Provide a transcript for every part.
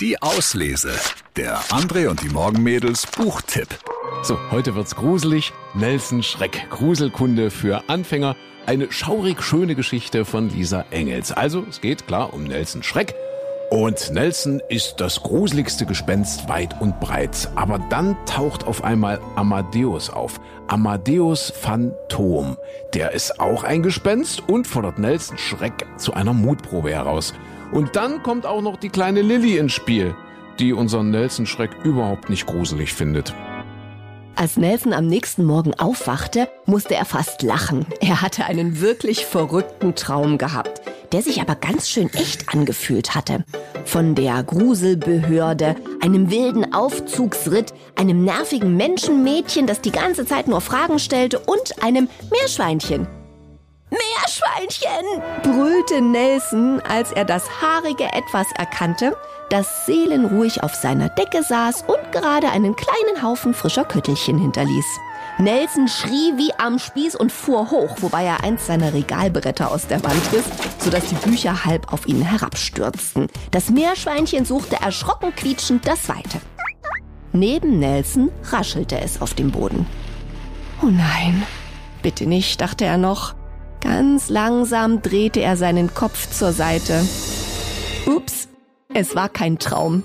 Die Auslese. Der André und die Morgenmädels Buchtipp. So, heute wird's gruselig. Nelson Schreck. Gruselkunde für Anfänger. Eine schaurig schöne Geschichte von Lisa Engels. Also, es geht klar um Nelson Schreck. Und Nelson ist das gruseligste Gespenst weit und breit. Aber dann taucht auf einmal Amadeus auf. Amadeus Phantom. Der ist auch ein Gespenst und fordert Nelson Schreck zu einer Mutprobe heraus. Und dann kommt auch noch die kleine Lilly ins Spiel, die unseren Nelson Schreck überhaupt nicht gruselig findet. Als Nelson am nächsten Morgen aufwachte, musste er fast lachen. Er hatte einen wirklich verrückten Traum gehabt, der sich aber ganz schön echt angefühlt hatte. Von der Gruselbehörde, einem wilden Aufzugsritt, einem nervigen Menschenmädchen, das die ganze Zeit nur Fragen stellte und einem Meerschweinchen. Meerschweinchen! brüllte Nelson, als er das haarige Etwas erkannte, das seelenruhig auf seiner Decke saß und gerade einen kleinen Haufen frischer Köttelchen hinterließ. Nelson schrie wie am Spieß und fuhr hoch, wobei er eins seiner Regalbretter aus der Wand riss, sodass die Bücher halb auf ihn herabstürzten. Das Meerschweinchen suchte erschrocken quietschend das Weite. Neben Nelson raschelte es auf dem Boden. Oh nein, bitte nicht, dachte er noch. Ganz langsam drehte er seinen Kopf zur Seite. Ups, es war kein Traum.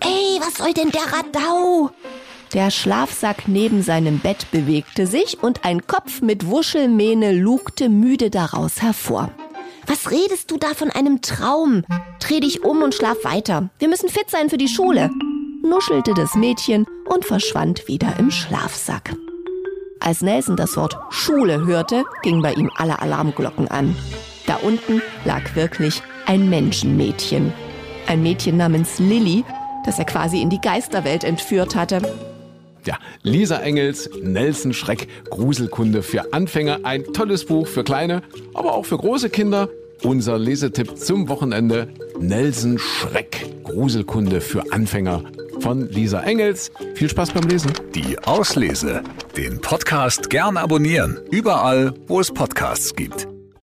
Ey, was soll denn der Radau? Der Schlafsack neben seinem Bett bewegte sich und ein Kopf mit Wuschelmähne lugte müde daraus hervor. Was redest du da von einem Traum? Dreh dich um und schlaf weiter. Wir müssen fit sein für die Schule, nuschelte das Mädchen und verschwand wieder im Schlafsack. Als Nelson das Wort Schule hörte, gingen bei ihm alle Alarmglocken an. Da unten lag wirklich ein Menschenmädchen. Ein Mädchen namens Lilly, das er quasi in die Geisterwelt entführt hatte. Ja, Lisa Engels, Nelson Schreck, Gruselkunde für Anfänger. Ein tolles Buch für kleine, aber auch für große Kinder. Unser Lesetipp zum Wochenende. Nelson Schreck, Gruselkunde für Anfänger von Lisa Engels. Viel Spaß beim Lesen. Die Auslese. Den Podcast gern abonnieren. Überall, wo es Podcasts gibt.